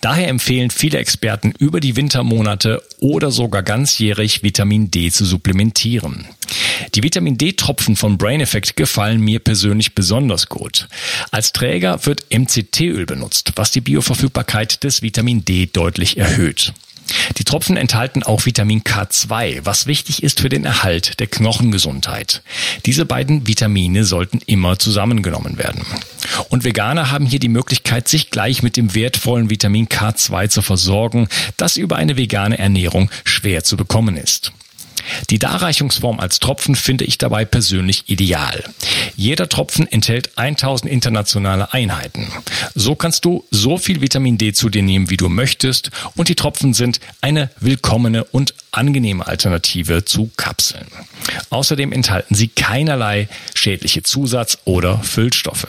Daher empfehlen viele Experten über die Wintermonate oder sogar ganzjährig Vitamin D zu supplementieren. Die Vitamin D-Tropfen von Brain Effect gefallen mir persönlich besonders gut. Als Träger wird MCT-Öl benutzt, was die Bioverfügbarkeit des Vitamin D deutlich erhöht. Die Tropfen enthalten auch Vitamin K2, was wichtig ist für den Erhalt der Knochengesundheit. Diese beiden Vitamine sollten immer zusammengenommen werden. Und Veganer haben hier die Möglichkeit, sich gleich mit dem wertvollen Vitamin K2 zu versorgen, das über eine vegane Ernährung schwer zu bekommen ist. Die Darreichungsform als Tropfen finde ich dabei persönlich ideal. Jeder Tropfen enthält 1000 internationale Einheiten. So kannst du so viel Vitamin D zu dir nehmen, wie du möchtest und die Tropfen sind eine willkommene und angenehme Alternative zu Kapseln. Außerdem enthalten sie keinerlei schädliche Zusatz- oder Füllstoffe.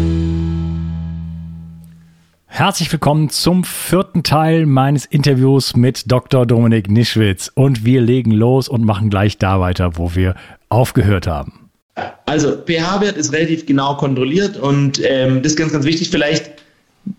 Herzlich willkommen zum vierten Teil meines Interviews mit Dr. Dominik Nischwitz. Und wir legen los und machen gleich da weiter, wo wir aufgehört haben. Also pH-Wert ist relativ genau kontrolliert und ähm, das ist ganz, ganz wichtig vielleicht,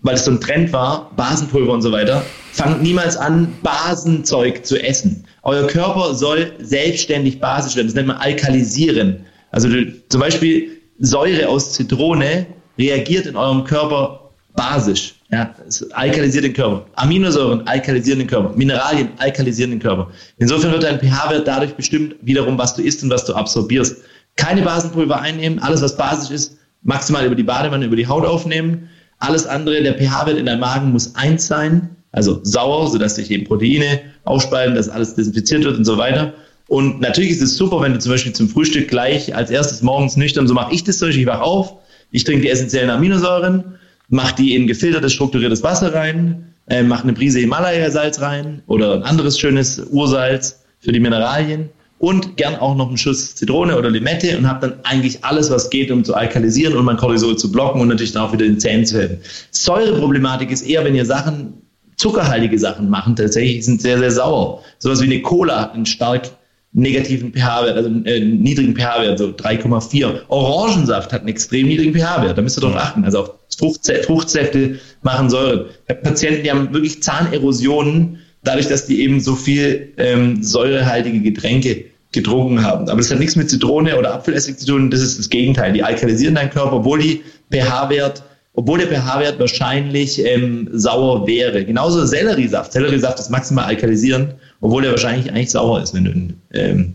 weil es so ein Trend war, Basenpulver und so weiter. Fangt niemals an, Basenzeug zu essen. Euer Körper soll selbstständig basisch werden. Das nennt man Alkalisieren. Also zum Beispiel Säure aus Zitrone reagiert in eurem Körper basisch. Ja, es alkalisiert den Körper. Aminosäuren alkalisieren den Körper. Mineralien alkalisieren den Körper. Insofern wird dein pH-Wert dadurch bestimmt, wiederum, was du isst und was du absorbierst. Keine Basenpulver einnehmen. Alles, was basisch ist, maximal über die Badewanne, über die Haut aufnehmen. Alles andere, der pH-Wert in deinem Magen muss eins sein, also sauer, sodass sich eben Proteine aufspalten, dass alles desinfiziert wird und so weiter. Und natürlich ist es super, wenn du zum Beispiel zum Frühstück gleich als erstes morgens nüchtern, so mache ich das zum Beispiel, ich wach auf, ich trinke die essentiellen Aminosäuren mach die in gefiltertes, strukturiertes Wasser rein, äh, mach eine Prise Himalaya-Salz rein oder ein anderes schönes Ursalz für die Mineralien und gern auch noch einen Schuss Zitrone oder Limette und habe dann eigentlich alles, was geht, um zu alkalisieren und mein Cortisol zu blocken und natürlich dann auch wieder den Zähnen zu helfen. Säureproblematik ist eher, wenn ihr Sachen, zuckerhaltige Sachen machen, tatsächlich sind sehr, sehr sauer. Sowas wie eine Cola, ein stark negativen pH-Wert, also äh, niedrigen pH-Wert, so 3,4. Orangensaft hat einen extrem niedrigen pH-Wert, da müsst ihr darauf achten. Also auch Fruchtsäfte, Fruchtsäfte machen Säure. Ich habe Patienten, die haben wirklich Zahnerosionen, dadurch, dass die eben so viel ähm, säurehaltige Getränke getrunken haben. Aber das hat nichts mit Zitrone oder Apfelessig zu tun, das ist das Gegenteil. Die alkalisieren deinen Körper, obwohl die pH-Wert obwohl der pH-Wert wahrscheinlich ähm, sauer wäre. Genauso Selleriesaft. Selleriesaft ist maximal alkalisierend, obwohl der wahrscheinlich eigentlich sauer ist, wenn du ihn, ähm,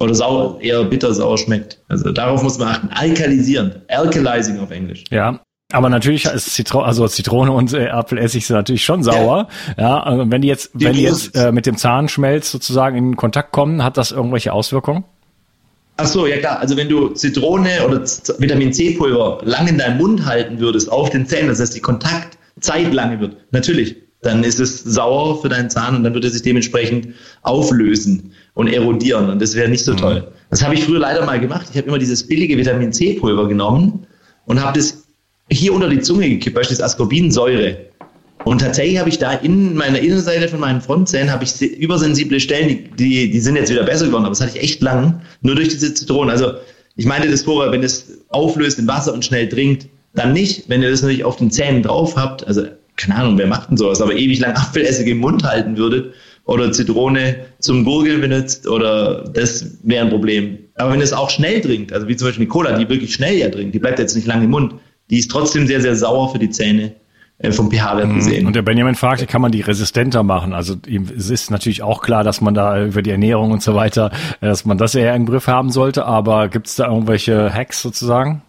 oder sauer, eher bitter-sauer schmeckt. Also darauf muss man achten. Alkalisierend. Alkalizing auf Englisch. Ja, aber natürlich ist Zitro also Zitrone und äh, Apfelessig sind natürlich schon sauer. Ja, ja also wenn die jetzt, die wenn die jetzt äh, mit dem Zahnschmelz sozusagen in Kontakt kommen, hat das irgendwelche Auswirkungen? Ach so, ja klar. Also wenn du Zitrone oder Vitamin C Pulver lang in deinem Mund halten würdest auf den Zähnen, das heißt die Kontaktzeit lange wird, natürlich, dann ist es sauer für deinen Zahn und dann wird er sich dementsprechend auflösen und erodieren und das wäre nicht so mhm. toll. Das habe ich früher leider mal gemacht. Ich habe immer dieses billige Vitamin C Pulver genommen und habe das hier unter die Zunge gekippt, beispielsweise Ascorbinsäure. Und tatsächlich habe ich da in meiner Innenseite von meinen Frontzähnen habe ich übersensible Stellen, die, die, die sind jetzt wieder besser geworden, aber das hatte ich echt lang, nur durch diese Zitronen. Also Ich meine das vorher, wenn es auflöst in Wasser und schnell trinkt, dann nicht. Wenn ihr das natürlich auf den Zähnen drauf habt, also keine Ahnung, wer macht denn sowas, aber ewig lang Apfelessig im Mund halten würdet oder Zitrone zum Gurgeln benutzt oder das wäre ein Problem. Aber wenn es auch schnell trinkt, also wie zum Beispiel die Cola, die wirklich schnell ja trinkt, die bleibt jetzt nicht lange im Mund, die ist trotzdem sehr, sehr sauer für die Zähne äh, vom pH-Wert mhm. gesehen. Und der Benjamin fragte, kann man die resistenter machen? Also es ist natürlich auch klar, dass man da über die Ernährung und so weiter, äh, dass man das eher im Griff haben sollte, aber gibt es da irgendwelche Hacks sozusagen?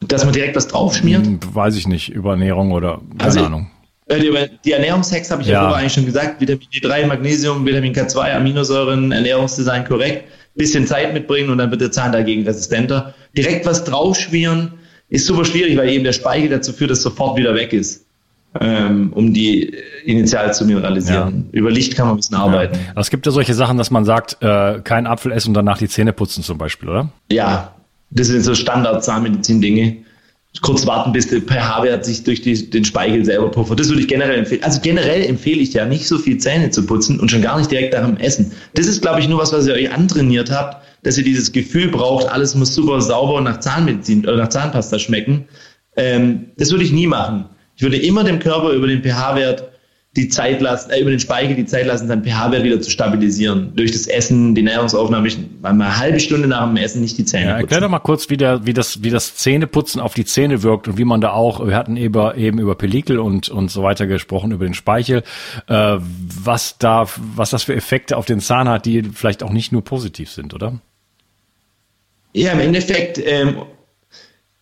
Dass man direkt was draufschmiert? Hm, weiß ich nicht, über Ernährung oder keine also, Ahnung. Äh, die Ernährungshacks habe ich ja, ja eigentlich schon gesagt. Vitamin D3, Magnesium, Vitamin K2, Aminosäuren, Ernährungsdesign korrekt. Bisschen Zeit mitbringen und dann wird der Zahn dagegen resistenter. Direkt was draufschmieren ist super schwierig, weil eben der Speichel dazu führt, dass sofort wieder weg ist. Ähm, um die initial zu mineralisieren. Ja. Über Licht kann man ein bisschen arbeiten. Ja. Es gibt ja solche Sachen, dass man sagt, äh, kein Apfel essen und danach die Zähne putzen zum Beispiel, oder? Ja, das sind so Standard-Zahnmedizin-Dinge kurz warten, bis der pH-Wert sich durch die, den Speichel selber puffert. Das würde ich generell empfehlen. Also generell empfehle ich ja nicht so viel Zähne zu putzen und schon gar nicht direkt nach dem Essen. Das ist, glaube ich, nur was, was ihr euch antrainiert habt, dass ihr dieses Gefühl braucht, alles muss super sauber nach Zahnmedizin oder nach Zahnpasta schmecken. Ähm, das würde ich nie machen. Ich würde immer dem Körper über den pH-Wert die Zeit lassen, äh, über den Speichel die Zeit lassen, seinen pH-Wert wieder zu stabilisieren. Durch das Essen, die Nahrungsaufnahme, ich mal eine halbe Stunde nach dem Essen nicht die Zähne ja, Erklär doch mal kurz, wie, der, wie, das, wie das Zähneputzen auf die Zähne wirkt und wie man da auch, wir hatten eben, eben über Pelikel und, und so weiter gesprochen, über den Speichel, äh, was da, was das für Effekte auf den Zahn hat, die vielleicht auch nicht nur positiv sind, oder? Ja, im Endeffekt ähm,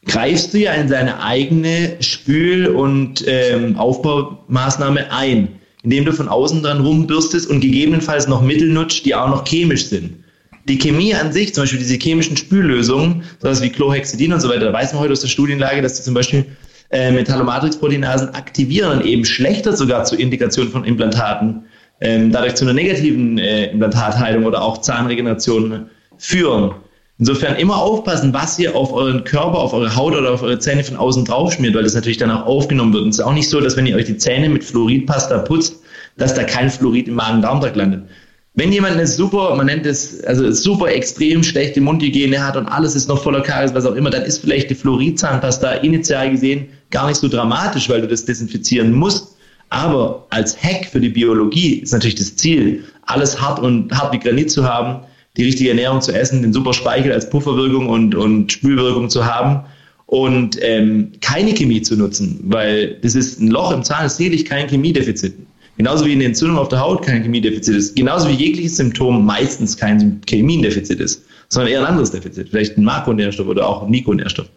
greifst du ja in seine eigene Spül- und ähm, Aufbaumaßnahme ein, indem du von außen dran rumbürstest und gegebenenfalls noch Mittel nutzt, die auch noch chemisch sind. Die Chemie an sich, zum Beispiel diese chemischen Spüllösungen, sowas wie Chlorhexidin und so weiter, da weiß man heute aus der Studienlage, dass die zum Beispiel äh, Metallomatrix-Proteinasen aktivieren und eben schlechter sogar zur Indikation von Implantaten, ähm, dadurch zu einer negativen äh, Implantatheilung oder auch Zahnregeneration führen. Insofern immer aufpassen, was ihr auf euren Körper, auf eure Haut oder auf eure Zähne von außen drauf schmiert, weil das natürlich dann auch aufgenommen wird. Und es ist auch nicht so, dass wenn ihr euch die Zähne mit Fluoridpasta putzt, dass da kein Fluorid im Magen-Darm-Trakt landet. Wenn jemand eine super, man nennt es, also super extrem schlechte Mundhygiene hat und alles ist noch voller Karies, was auch immer, dann ist vielleicht die Fluoridzahnpasta initial gesehen gar nicht so dramatisch, weil du das desinfizieren musst. Aber als Hack für die Biologie ist natürlich das Ziel, alles hart und hart wie Granit zu haben, die richtige Ernährung zu essen, den super Speichel als Pufferwirkung und, und Spülwirkung zu haben und ähm, keine Chemie zu nutzen, weil das ist ein Loch im Zahn, ist sicherlich kein Chemiedefizit. Genauso wie eine Entzündung auf der Haut kein Chemiedefizit ist. Genauso wie jegliches Symptom meistens kein Chemiedefizit ist, sondern eher ein anderes Defizit. Vielleicht ein Makronährstoff oder auch ein Mikronährstoff.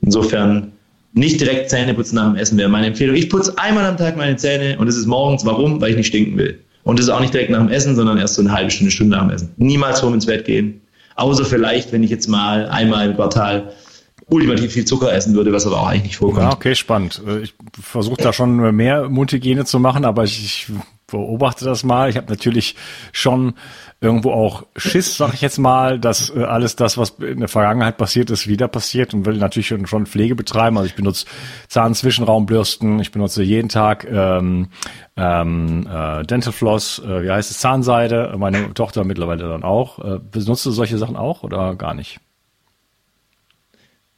Insofern nicht direkt Zähne putzen nach dem Essen wäre meine Empfehlung. Ich putze einmal am Tag meine Zähne und es ist morgens. Warum? Weil ich nicht stinken will. Und das ist auch nicht direkt nach dem Essen, sondern erst so eine halbe Stunde, Stunde nach dem Essen. Niemals vorm ins Bett gehen. Außer vielleicht, wenn ich jetzt mal einmal im Quartal ultimativ viel Zucker essen würde, was aber auch eigentlich nicht vorkommt. Ja, okay, spannend. Äh, ich versuche da schon mehr Mundhygiene zu machen, aber ich, ich beobachte das mal. Ich habe natürlich schon irgendwo auch Schiss, sag ich jetzt mal, dass äh, alles das, was in der Vergangenheit passiert ist, wieder passiert und will natürlich schon, schon Pflege betreiben. Also ich benutze Zahnzwischenraumbürsten, ich benutze jeden Tag ähm, ähm, äh, Dental Floss, äh, wie heißt es, Zahnseide, meine Tochter mittlerweile dann auch. Äh, benutzt du solche Sachen auch oder gar nicht?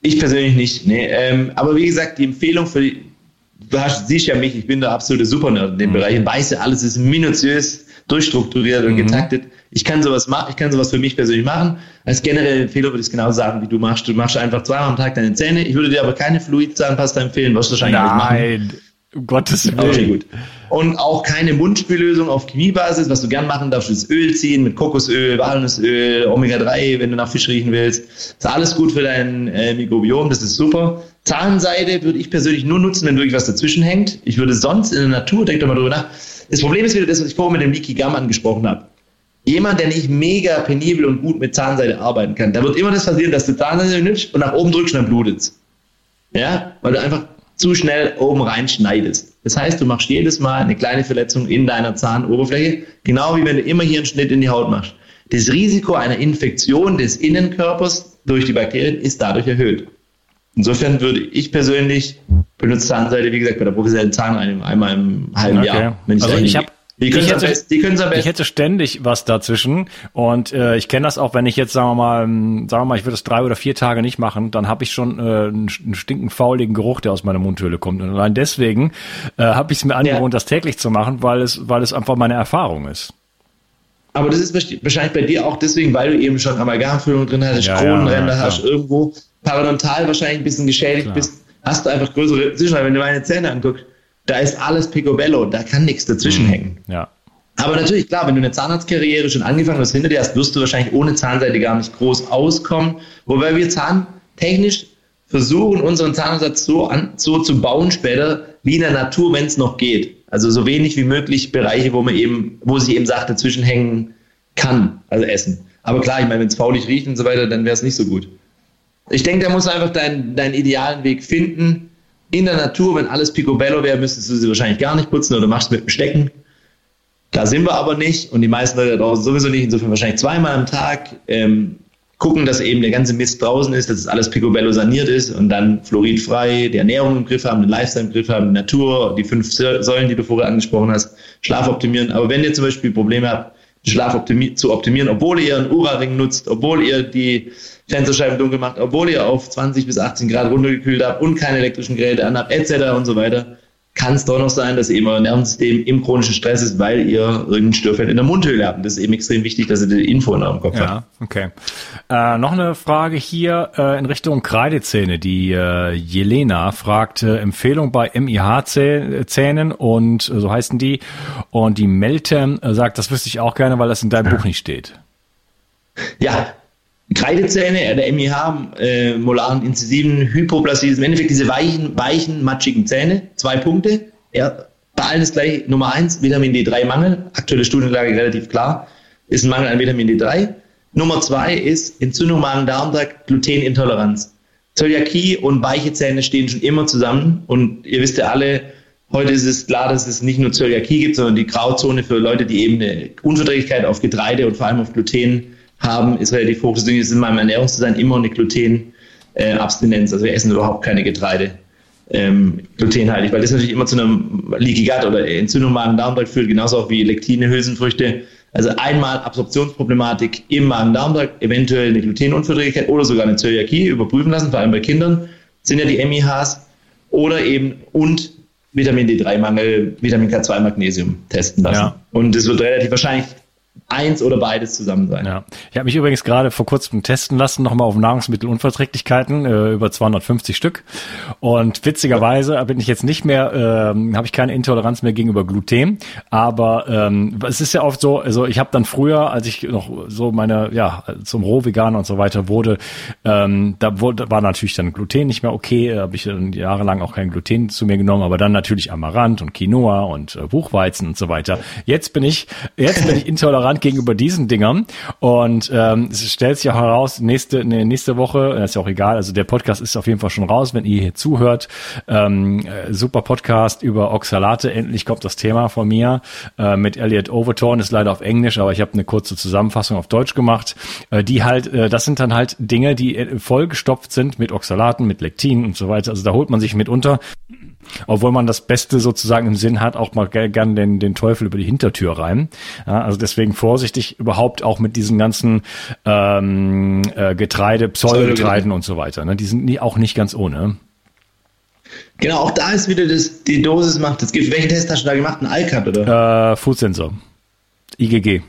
Ich persönlich nicht, nee. Ähm, aber wie gesagt, die Empfehlung für die, hast, siehst ja mich, ich bin der absolute Supernerd in dem mhm. Bereich und weiß ja, alles ist minutiös durchstrukturiert und mhm. getaktet. Ich kann sowas machen, ich kann sowas für mich persönlich machen. Als generelle Empfehlung würde ich es genau sagen, wie du machst. Du machst einfach zweimal am Tag deine Zähne. Ich würde dir aber keine Fluidzahnpasta empfehlen, was du wahrscheinlich Nein. nicht machen. Um Gottes Willen. Okay, gut. Und auch keine Mundspüllösung auf Chemiebasis. Was du gern machen darfst, ist Öl ziehen mit Kokosöl, Walnussöl, Omega-3, wenn du nach Fisch riechen willst. Ist alles gut für dein äh, Mikrobiom, das ist super. Zahnseide würde ich persönlich nur nutzen, wenn wirklich was dazwischen hängt. Ich würde sonst in der Natur, denk doch mal drüber nach. Das Problem ist wieder das, was ich vorhin mit dem Leaky Gum angesprochen habe. Jemand, der nicht mega penibel und gut mit Zahnseide arbeiten kann, da wird immer das passieren, dass du Zahnseide nimmst und nach oben drückst und dann blutet's. Ja, weil du einfach zu schnell oben reinschneidest. Das heißt, du machst jedes Mal eine kleine Verletzung in deiner Zahnoberfläche, genau wie wenn du immer hier einen Schnitt in die Haut machst. Das Risiko einer Infektion des Innenkörpers durch die Bakterien ist dadurch erhöht. Insofern würde ich persönlich benutze Zahnseide, wie gesagt, bei der professionellen Zahnreinigung einmal im halben okay. Jahr. Wenn ich also ich habe Die können es am besten. Die können's am besten. Ich hätte ständig was dazwischen und äh, ich kenne das auch, wenn ich jetzt sagen wir mal, sagen wir mal, ich würde es drei oder vier Tage nicht machen, dann habe ich schon äh, einen, einen stinkend fauligen Geruch, der aus meiner Mundhöhle kommt. Und allein deswegen äh, habe ich es mir angewohnt, ja. das täglich zu machen, weil es, weil es einfach meine Erfahrung ist. Aber das ist wahrscheinlich bei dir auch deswegen, weil du eben schon Amalgamfüllung drin hast, ja, Kronenränder ja, hast, irgendwo parodontal wahrscheinlich ein bisschen geschädigt klar. bist, hast du einfach größere Zwischenräume. Wenn du meine Zähne anguckst, da ist alles Picobello, da kann nichts dazwischen mhm. hängen. Ja. Aber natürlich, klar, wenn du eine Zahnarztkarriere schon angefangen hast, hinter dir hast, wirst du wahrscheinlich ohne Zahnseite gar nicht groß auskommen. Wobei wir zahntechnisch versuchen, unseren Zahnersatz so, an, so zu bauen später, wie in der Natur, wenn es noch geht. Also so wenig wie möglich Bereiche, wo man eben, wo sich eben Sachen dazwischen hängen kann, also essen. Aber klar, ich meine, wenn es faulig riecht und so weiter, dann wäre es nicht so gut. Ich denke, da musst du einfach deinen, deinen idealen Weg finden. In der Natur, wenn alles Picobello wäre, müsstest du sie wahrscheinlich gar nicht putzen oder machst mit dem Stecken. Da sind wir aber nicht und die meisten Leute da draußen sowieso nicht, insofern wahrscheinlich zweimal am Tag ähm, gucken, dass eben der ganze Mist draußen ist, dass es alles Picobello saniert ist und dann fluoridfrei, die Ernährung im Griff haben, den Lifestyle im Griff haben, die Natur, die fünf Säulen, die du vorher angesprochen hast, Schlaf optimieren. Aber wenn ihr zum Beispiel Probleme habt, den Schlaf optimi zu optimieren, obwohl ihr einen Ura-Ring nutzt, obwohl ihr die Fensterscheiben dunkel macht, obwohl ihr auf 20 bis 18 Grad runtergekühlt habt und keine elektrischen Geräte anhabt, etc. und so weiter, kann es doch noch sein, dass eben euer Nervensystem im chronischen Stress ist, weil ihr irgendein Störfeld in der Mundhöhle habt. Das ist eben extrem wichtig, dass ihr die Info in eurem Kopf ja, habt. okay. Äh, noch eine Frage hier äh, in Richtung Kreidezähne. Die äh, Jelena fragt äh, Empfehlung bei MIH-Zähnen und äh, so heißen die. Und die Melte äh, sagt, das wüsste ich auch gerne, weil das in deinem Buch nicht steht. Ja, Kreidezähne, äh, der MIH, äh, molaren Inzisiven, Hypoplasie, im Endeffekt diese weichen, weichen, matschigen Zähne. Zwei Punkte. Ja, bei allen ist gleich Nummer eins, Vitamin D3-Mangel. Aktuelle Studienlage relativ klar. Ist ein Mangel an Vitamin D3. Nummer zwei ist Entzündung Magen-Darm-Trakt, Glutenintoleranz. Zöliakie und weiche Zähne stehen schon immer zusammen. Und ihr wisst ja alle, heute ist es klar, dass es nicht nur Zöliakie gibt, sondern die Grauzone für Leute, die eben eine Unverträglichkeit auf Getreide und vor allem auf Gluten haben, ist relativ hoch. Deswegen ist in meinem Ernährungsdesign immer eine Glutenabstinenz. also wir essen überhaupt keine Getreide. Ähm, glutenhaltig, weil das natürlich immer zu einem Leaky Gut oder Entzündung Magen-Darm-Trakt führt, genauso auch wie Lektine, Hülsenfrüchte. Also einmal Absorptionsproblematik im Magen-Darm-Trakt, eventuell eine Glutenunverträglichkeit oder sogar eine Zöliakie überprüfen lassen, vor allem bei Kindern sind ja die MIHs oder eben und Vitamin D3-Mangel, Vitamin K2 Magnesium testen lassen. Ja. Und es wird relativ wahrscheinlich eins oder beides zusammen sein. Ja. Ich habe mich übrigens gerade vor kurzem testen lassen, nochmal auf Nahrungsmittelunverträglichkeiten, äh, über 250 Stück. Und witzigerweise bin ich jetzt nicht mehr, ähm, habe ich keine Intoleranz mehr gegenüber Gluten. Aber ähm, es ist ja oft so, also ich habe dann früher, als ich noch so meine, ja, zum Rohveganer und so weiter wurde, ähm, da wurde, war natürlich dann Gluten nicht mehr okay, habe ich dann jahrelang auch kein Gluten zu mir genommen, aber dann natürlich Amaranth und Quinoa und äh, Buchweizen und so weiter. Jetzt bin ich, jetzt bin ich intolerant gegenüber diesen Dingern. Und ähm, es stellt sich auch heraus, nächste, nee, nächste Woche, ist ja auch egal, also der Podcast ist auf jeden Fall schon raus, wenn ihr hier zuhört. Ähm, äh, super Podcast über Oxalate. Endlich kommt das Thema von mir äh, mit Elliot Overton, ist leider auf Englisch, aber ich habe eine kurze Zusammenfassung auf Deutsch gemacht. Äh, die halt, äh, das sind dann halt Dinge, die äh, vollgestopft sind mit Oxalaten, mit Lektin und so weiter. Also da holt man sich mitunter obwohl man das Beste sozusagen im Sinn hat, auch mal gern den, den Teufel über die Hintertür rein. Ja, also deswegen vorsichtig überhaupt auch mit diesen ganzen ähm, äh, Getreide, Pseudogetreiden und so weiter. Ne? Die sind nie, auch nicht ganz ohne. Genau, auch da ist wieder das, die Dosis macht. Das gibt, welchen Test hast du da gemacht? Ein ICAT, oder? Äh, Food Sensor. IgG.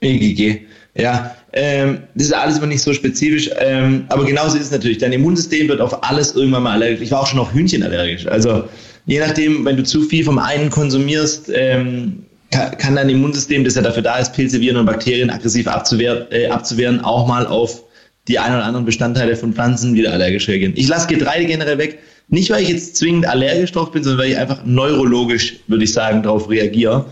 IgG. Ja, ähm, das ist alles aber nicht so spezifisch. Ähm, aber genauso ist es natürlich. Dein Immunsystem wird auf alles irgendwann mal allergisch. Ich war auch schon auf Hühnchen allergisch. Also je nachdem, wenn du zu viel vom einen konsumierst, ähm, kann, kann dein Immunsystem, das ja dafür da ist, Pilze, Viren und Bakterien aggressiv abzuwehr, äh, abzuwehren, auch mal auf die ein oder anderen Bestandteile von Pflanzen wieder allergisch reagieren. Ich lasse Getreide generell weg. Nicht, weil ich jetzt zwingend allergisch drauf bin, sondern weil ich einfach neurologisch, würde ich sagen, darauf reagiere.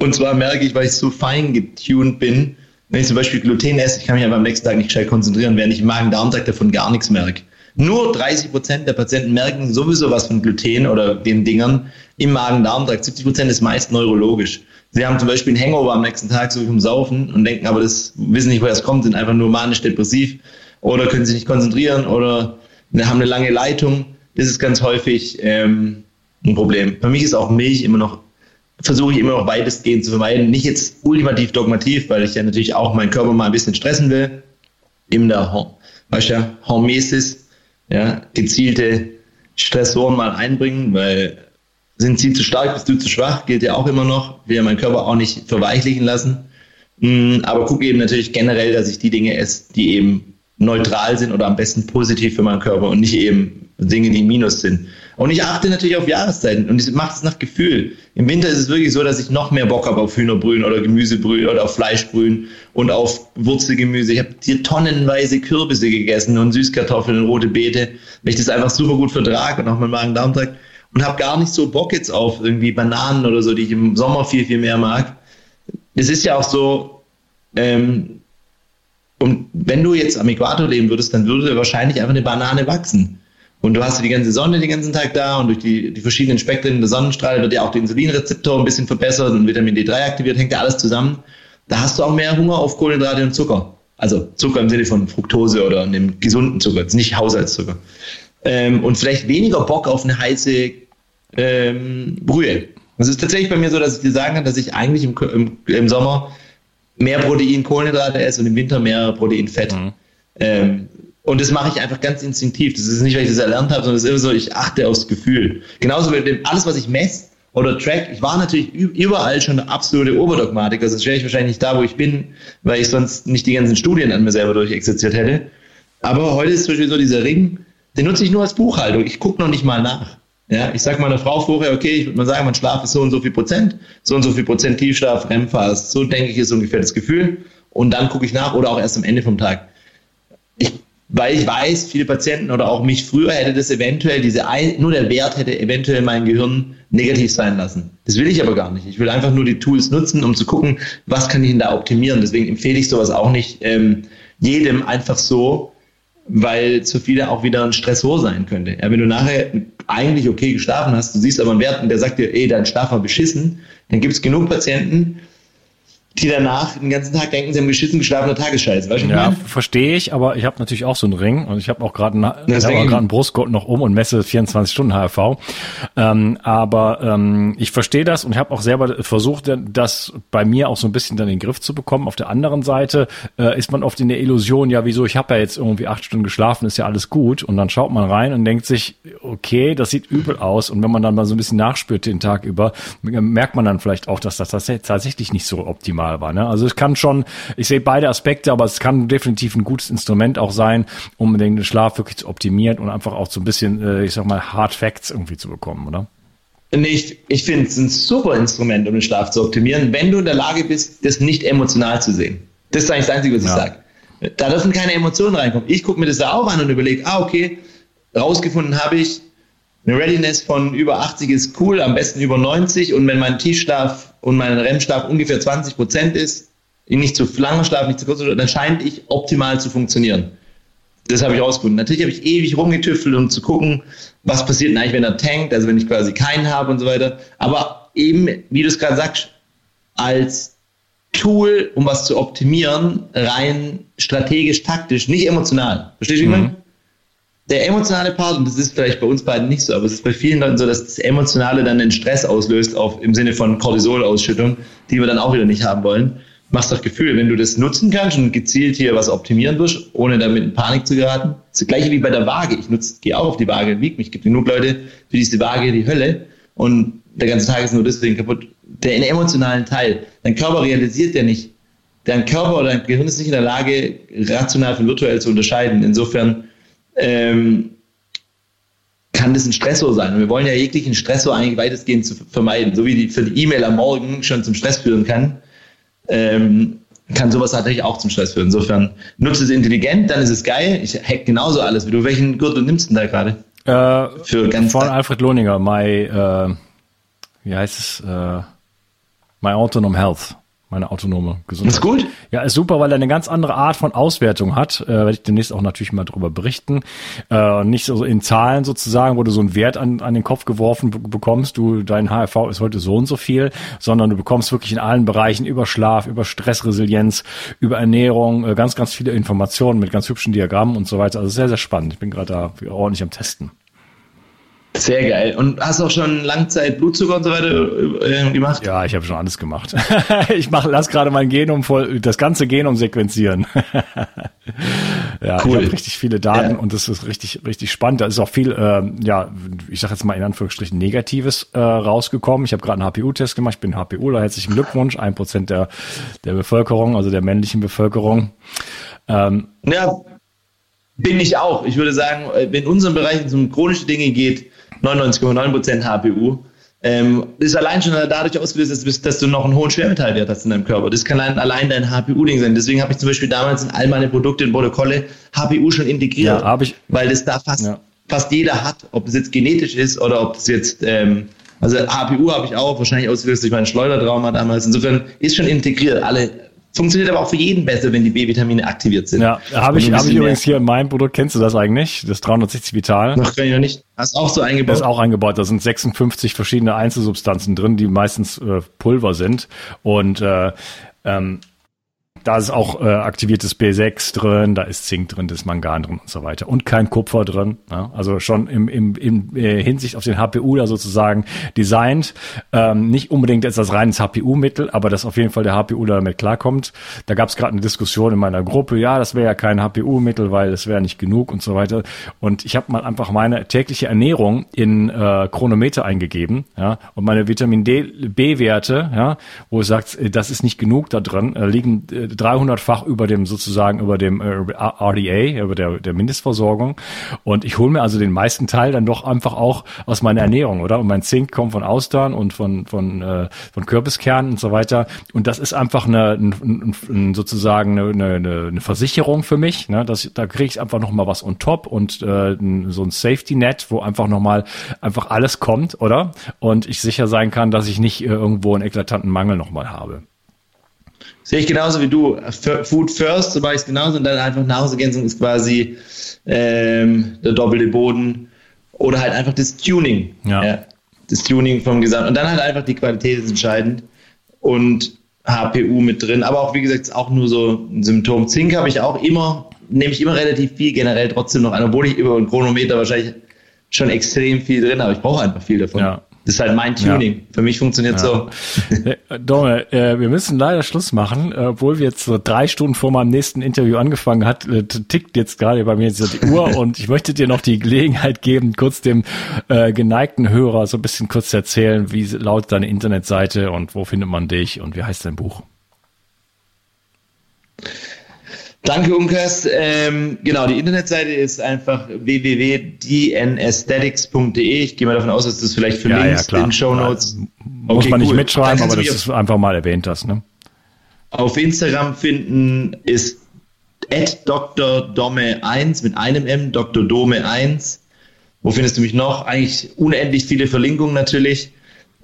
Und zwar merke ich, weil ich so fein getuned bin, wenn ich zum Beispiel Gluten esse, ich kann mich aber am nächsten Tag nicht schnell konzentrieren, während ich im Magen-Darm-Trakt davon gar nichts merke. Nur 30 Prozent der Patienten merken sowieso was von Gluten oder den Dingern im Magen-Darm-Trakt. 70 Prozent ist meist neurologisch. Sie haben zum Beispiel einen Hangover am nächsten Tag, so wie vom Saufen, und denken aber, das wissen nicht, woher es kommt, sind einfach nur manisch-depressiv oder können sich nicht konzentrieren oder haben eine lange Leitung. Das ist ganz häufig ähm, ein Problem. Für mich ist auch Milch immer noch versuche ich immer noch weitestgehend zu vermeiden. Nicht jetzt ultimativ dogmativ, weil ich ja natürlich auch meinen Körper mal ein bisschen stressen will. In der, weißt du, Hormesis, ja, gezielte Stressoren mal einbringen, weil sind sie zu stark, bist du zu schwach, gilt ja auch immer noch. Will ja meinen Körper auch nicht verweichlichen lassen. Mm, aber gucke eben natürlich generell, dass ich die Dinge esse, die eben neutral sind oder am besten positiv für meinen Körper und nicht eben Dinge, die Minus sind. Und ich achte natürlich auf Jahreszeiten und ich mache es nach Gefühl. Im Winter ist es wirklich so, dass ich noch mehr Bock habe auf Hühnerbrühen oder Gemüsebrühen oder auf Fleischbrühen und auf Wurzelgemüse. Ich habe hier tonnenweise Kürbisse gegessen und Süßkartoffeln und rote Beete, weil ich das einfach super gut vertrage und auch mein Magen-Darm-Trakt und habe gar nicht so Bock jetzt auf irgendwie Bananen oder so, die ich im Sommer viel, viel mehr mag. Es ist ja auch so, ähm, und wenn du jetzt am Äquator leben würdest, dann würde wahrscheinlich einfach eine Banane wachsen. Und du hast die ganze Sonne den ganzen Tag da und durch die, die verschiedenen Spektren der Sonnenstrahlen wird ja auch der Insulinrezeptor ein bisschen verbessert und Vitamin D3 aktiviert, hängt ja alles zusammen. Da hast du auch mehr Hunger auf Kohlenhydrate und Zucker. Also Zucker im Sinne von Fructose oder einem gesunden Zucker, jetzt nicht Haushaltszucker. Ähm, und vielleicht weniger Bock auf eine heiße ähm, Brühe. Es ist tatsächlich bei mir so, dass ich dir sagen kann, dass ich eigentlich im, im, im Sommer mehr Protein, Kohlenhydrate esse und im Winter mehr Protein, Fett. Mhm. Ähm, und das mache ich einfach ganz instinktiv. Das ist nicht, weil ich das erlernt habe, sondern es ist immer so, ich achte aufs Gefühl. Genauso mit dem, alles, was ich messe oder track. Ich war natürlich überall schon eine absolute Oberdogmatiker. Sonst wäre ich wahrscheinlich nicht da, wo ich bin, weil ich sonst nicht die ganzen Studien an mir selber durchexerziert hätte. Aber heute ist zum Beispiel so dieser Ring, den nutze ich nur als Buchhaltung. Ich gucke noch nicht mal nach. Ja, ich sage meiner Frau vorher, okay, ich würde mal sagen, mein Schlaf ist so und so viel Prozent, so und so viel Prozent Tiefschlaf, REM-Phase, so denke ich, ist ungefähr das Gefühl. Und dann gucke ich nach oder auch erst am Ende vom Tag. Ich weil ich weiß, viele Patienten oder auch mich früher hätte das eventuell, diese ein, nur der Wert hätte eventuell mein Gehirn negativ sein lassen. Das will ich aber gar nicht. Ich will einfach nur die Tools nutzen, um zu gucken, was kann ich denn da optimieren. Deswegen empfehle ich sowas auch nicht ähm, jedem einfach so, weil zu viele auch wieder ein Stressor sein könnte. Ja, wenn du nachher eigentlich okay geschlafen hast, du siehst aber einen Wert und der sagt dir, ey, dein Schlaf war beschissen, dann gibt es genug Patienten, die danach den ganzen Tag denken, sie haben geschissen geschlafene Tagesscheiße. Weißt du, ja, verstehe ich, aber ich habe natürlich auch so einen Ring und ich habe auch gerade einen, einen Brustgurt noch um und messe 24 Stunden HRV. Ähm, aber ähm, ich verstehe das und ich habe auch selber versucht, das bei mir auch so ein bisschen dann in den Griff zu bekommen. Auf der anderen Seite äh, ist man oft in der Illusion, ja, wieso, ich habe ja jetzt irgendwie acht Stunden geschlafen, ist ja alles gut. Und dann schaut man rein und denkt sich, okay, das sieht übel aus. Und wenn man dann mal so ein bisschen nachspürt den Tag über, merkt man dann vielleicht auch, dass das tatsächlich nicht so optimal optimal war. Ne? Also es kann schon, ich sehe beide Aspekte, aber es kann definitiv ein gutes Instrument auch sein, um den Schlaf wirklich zu optimieren und einfach auch so ein bisschen, äh, ich sag mal, Hard Facts irgendwie zu bekommen, oder? Ich, ich finde es ein super Instrument, um den Schlaf zu optimieren, wenn du in der Lage bist, das nicht emotional zu sehen. Das ist eigentlich das Einzige, was ja. ich sage. Da dürfen keine Emotionen reinkommen. Ich gucke mir das da auch an und überlege, ah, okay, rausgefunden habe ich, eine Readiness von über 80 ist cool, am besten über 90. Und wenn mein Tiefschlaf und mein REM-Schlaf ungefähr 20 Prozent ist, nicht zu langer Schlaf, nicht zu kurz, dann scheint ich optimal zu funktionieren. Das habe ich rausgefunden. Natürlich habe ich ewig rumgetüftelt, um zu gucken, was passiert eigentlich, wenn er tankt, also wenn ich quasi keinen habe und so weiter. Aber eben, wie du es gerade sagst, als Tool, um was zu optimieren, rein strategisch, taktisch, nicht emotional. Verstehst du, wie ich mhm. meine? Der emotionale Part, und das ist vielleicht bei uns beiden nicht so, aber es ist bei vielen Leuten so, dass das Emotionale dann den Stress auslöst, auf, im Sinne von Cortisolausschüttung, die wir dann auch wieder nicht haben wollen. Machst doch Gefühl, wenn du das nutzen kannst und gezielt hier was optimieren wirst, ohne damit in Panik zu geraten. Das gleiche wie bei der Waage. Ich nutze, gehe auch auf die Waage, wiege mich. Es gibt genug Leute, für die ist die Waage die Hölle und der ganze Tag ist nur deswegen kaputt. Der emotionalen Teil. Dein Körper realisiert ja nicht. Dein Körper oder dein Gehirn ist nicht in der Lage, rational von virtuell zu unterscheiden. Insofern ähm, kann das ein Stressor sein. Und wir wollen ja jeglichen Stressor eigentlich weitestgehend zu vermeiden. So wie die für die E-Mail am Morgen schon zum Stress führen kann, ähm, kann sowas natürlich auch zum Stress führen. Insofern nutze es intelligent, dann ist es geil. Ich hack genauso alles wie du. Welchen Gürtel nimmst du denn da gerade? Äh, für ganz von Alfred Lohninger, my, äh, wie heißt es? Äh, my Autonom Health meine autonome Gesundheit. Ist gut? Ja, ist super, weil er eine ganz andere Art von Auswertung hat. Äh, werde ich demnächst auch natürlich mal drüber berichten. Äh, nicht so in Zahlen sozusagen, wo du so einen Wert an, an den Kopf geworfen bekommst. Du, dein HRV ist heute so und so viel, sondern du bekommst wirklich in allen Bereichen über Schlaf, über Stressresilienz, über Ernährung, äh, ganz, ganz viele Informationen mit ganz hübschen Diagrammen und so weiter. Also sehr, sehr spannend. Ich bin gerade da ordentlich am Testen. Sehr geil. Und hast du auch schon Langzeit Blutzucker und so weiter äh, gemacht? Ja, ich habe schon alles gemacht. ich mach, lass gerade mein Genom voll, das ganze Genom sequenzieren. ja, cool. ich habe richtig viele Daten ja. und das ist richtig, richtig spannend. Da ist auch viel, äh, ja, ich sage jetzt mal in Anführungsstrichen Negatives äh, rausgekommen. Ich habe gerade einen HPU-Test gemacht. Ich bin HPU, da herzlichen Glückwunsch. Ein Prozent der, der Bevölkerung, also der männlichen Bevölkerung. Ähm, ja, bin ich auch. Ich würde sagen, wenn unserem Bereich um chronische Dinge geht, 99,9% HPU. Ähm, ist allein schon dadurch ausgelöst, dass, du noch einen hohen Schwermetallwert hast in deinem Körper. Das kann allein dein HPU-Ding sein. Deswegen habe ich zum Beispiel damals in all meine Produkte in Protokolle HPU schon integriert. Ja, ich. Weil das da fast, ja. fast jeder hat, ob es jetzt genetisch ist oder ob es jetzt, ähm, also HPU habe ich auch, wahrscheinlich ausgelöst durch meinen Schleudertrauma damals. Insofern ist schon integriert. Alle Funktioniert aber auch für jeden besser, wenn die B-Vitamine aktiviert sind. Ja, habe ich, hab ich übrigens hier in meinem Produkt, kennst du das eigentlich? Das 360 Vital. Noch kann ich noch nicht. Hast auch so eingebaut? Das ist auch eingebaut. Da sind 56 verschiedene Einzelsubstanzen drin, die meistens äh, Pulver sind. Und äh, ähm, da ist auch äh, aktiviertes B6 drin, da ist Zink drin, da ist Mangan drin und so weiter. Und kein Kupfer drin. Ja? Also schon im, im, im äh, Hinsicht auf den HPU da sozusagen designt. Ähm, nicht unbedingt als reines HPU-Mittel, aber dass auf jeden Fall der HPU da damit klarkommt. Da gab es gerade eine Diskussion in meiner Gruppe, ja, das wäre ja kein HPU-Mittel, weil das wäre nicht genug und so weiter. Und ich habe mal einfach meine tägliche Ernährung in äh, Chronometer eingegeben, ja, und meine Vitamin D, B-Werte, ja, wo es sagt, äh, das ist nicht genug da drin, äh, liegen äh, 300-fach über dem sozusagen über dem äh, RDA, über der, der Mindestversorgung. Und ich hole mir also den meisten Teil dann doch einfach auch aus meiner Ernährung, oder? Und mein Zink kommt von Austern und von von äh, von Kürbiskernen und so weiter. Und das ist einfach eine, ein, ein, sozusagen eine, eine, eine Versicherung für mich. Ne? Das, da kriege ich einfach noch mal was on top und äh, so ein Safety Net, wo einfach noch mal einfach alles kommt, oder? Und ich sicher sein kann, dass ich nicht äh, irgendwo einen eklatanten Mangel noch mal habe. Sehe ich genauso wie du. Food first, so mache ich es genauso und dann einfach Nahrungsergänzung ist quasi ähm, der doppelte Boden oder halt einfach das Tuning. Ja. ja. Das Tuning vom Gesamt. Und dann halt einfach die Qualität ist entscheidend und HPU mit drin. Aber auch, wie gesagt, auch nur so ein Symptom. Zink habe ich auch immer, nehme ich immer relativ viel generell trotzdem noch an, obwohl ich über ein Chronometer wahrscheinlich schon extrem viel drin habe. Ich brauche einfach viel davon. Ja. Das ist halt mein Tuning. Ja. Für mich funktioniert ja. so. Äh, Domme, äh, wir müssen leider Schluss machen, obwohl wir jetzt so drei Stunden vor meinem nächsten Interview angefangen hat, äh, tickt jetzt gerade bei mir jetzt die Uhr und ich möchte dir noch die Gelegenheit geben, kurz dem äh, geneigten Hörer so ein bisschen kurz zu erzählen, wie laut deine Internetseite und wo findet man dich und wie heißt dein Buch? Danke, Unkas. Ähm, genau, die Internetseite ist einfach www.dnaesthetics.de. Ich gehe mal davon aus, dass das vielleicht verlinkst ja, ja, in Show Notes. Muss okay, man nicht cool. mitschreiben, aber das ist einfach mal erwähnt hast. Ne? Auf Instagram finden ist Dr. Dome 1 mit einem M, Dr. Dome 1. Wo findest du mich noch? Eigentlich unendlich viele Verlinkungen natürlich.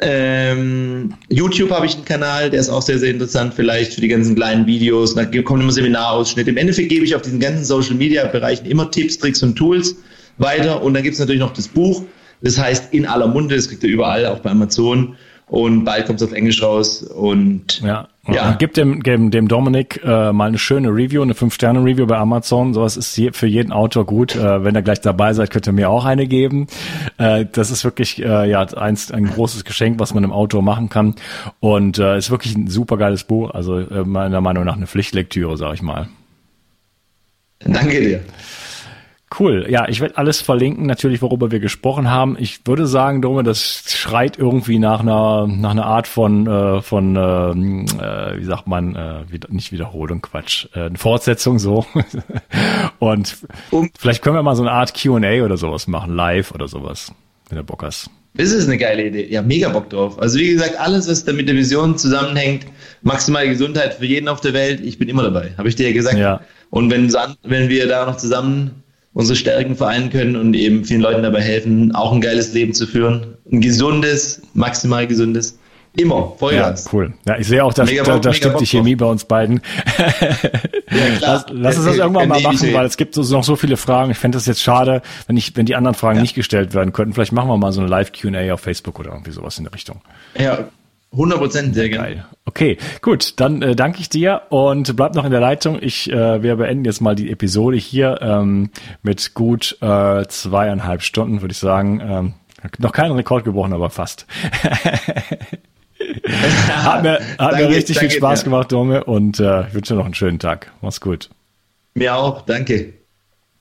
Ähm, YouTube habe ich einen Kanal, der ist auch sehr, sehr interessant, vielleicht für die ganzen kleinen Videos. Da kommen immer Seminarausschnitte. Im Endeffekt gebe ich auf diesen ganzen Social Media Bereichen immer Tipps, Tricks und Tools weiter. Und dann gibt es natürlich noch das Buch. Das heißt In aller Munde, das kriegt ihr überall, auch bei Amazon. Und bald kommt es auf Englisch raus. Und ja. Ja. Gib dem, dem, dem Dominik äh, mal eine schöne Review, eine 5-Sterne-Review bei Amazon. Sowas ist hier für jeden Autor gut. Äh, wenn ihr gleich dabei seid, könnt ihr mir auch eine geben. Äh, das ist wirklich äh, ja eins, ein großes Geschenk, was man im Autor machen kann. Und äh, ist wirklich ein super geiles Buch. Also äh, meiner Meinung nach eine Pflichtlektüre, sag ich mal. Danke dir. Cool. Ja, ich werde alles verlinken, natürlich, worüber wir gesprochen haben. Ich würde sagen, Dome, das schreit irgendwie nach einer, nach einer Art von, äh, von ähm, äh, wie sagt man, äh, wieder, nicht Wiederholung, Quatsch, äh, eine Fortsetzung so. Und um, vielleicht können wir mal so eine Art Q&A oder sowas machen, live oder sowas, wenn du Bock hast. Das ist eine geile Idee. Ja, mega Bock drauf. Also wie gesagt, alles, was da mit der Vision zusammenhängt, maximale Gesundheit für jeden auf der Welt, ich bin immer dabei. Habe ich dir ja gesagt. Ja. Und wenn, wenn wir da noch zusammen unsere Stärken vereinen können und eben vielen Leuten dabei helfen, auch ein geiles Leben zu führen. Ein gesundes, maximal gesundes. Immer, Vollgas. Ja, cool. Ja, ich sehe auch, dass, da, da stimmt die Chemie bei uns beiden. ja, lass, lass uns das irgendwann mal machen, weil es gibt so, noch so viele Fragen. Ich fände das jetzt schade, wenn ich, wenn die anderen Fragen ja. nicht gestellt werden könnten. Vielleicht machen wir mal so eine Live-Q&A auf Facebook oder irgendwie sowas in der Richtung. Ja, 100 Prozent, sehr geil. Okay, gut, dann äh, danke ich dir und bleib noch in der Leitung. Ich, äh, wir beenden jetzt mal die Episode hier ähm, mit gut äh, zweieinhalb Stunden, würde ich sagen. Ähm, Noch keinen Rekord gebrochen, aber fast. hat mir, hat mir richtig danke, viel Spaß ja. gemacht, Dome, und äh, ich wünsche dir noch einen schönen Tag. Mach's gut. Mir auch, danke.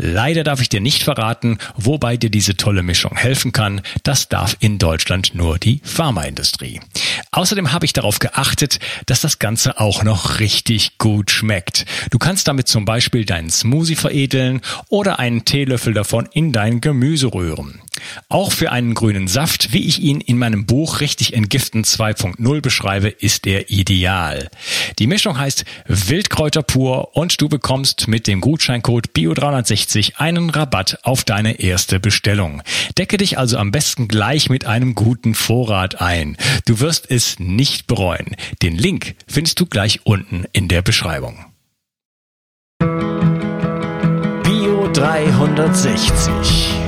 Leider darf ich dir nicht verraten, wobei dir diese tolle Mischung helfen kann. Das darf in Deutschland nur die Pharmaindustrie. Außerdem habe ich darauf geachtet, dass das Ganze auch noch richtig gut schmeckt. Du kannst damit zum Beispiel deinen Smoothie veredeln oder einen Teelöffel davon in dein Gemüse rühren. Auch für einen grünen Saft, wie ich ihn in meinem Buch Richtig Entgiften 2.0 beschreibe, ist er ideal. Die Mischung heißt Wildkräuter pur und du bekommst mit dem Gutscheincode BIO360 60 einen Rabatt auf deine erste Bestellung. Decke dich also am besten gleich mit einem guten Vorrat ein. Du wirst es nicht bereuen. Den Link findest du gleich unten in der Beschreibung. Bio 360.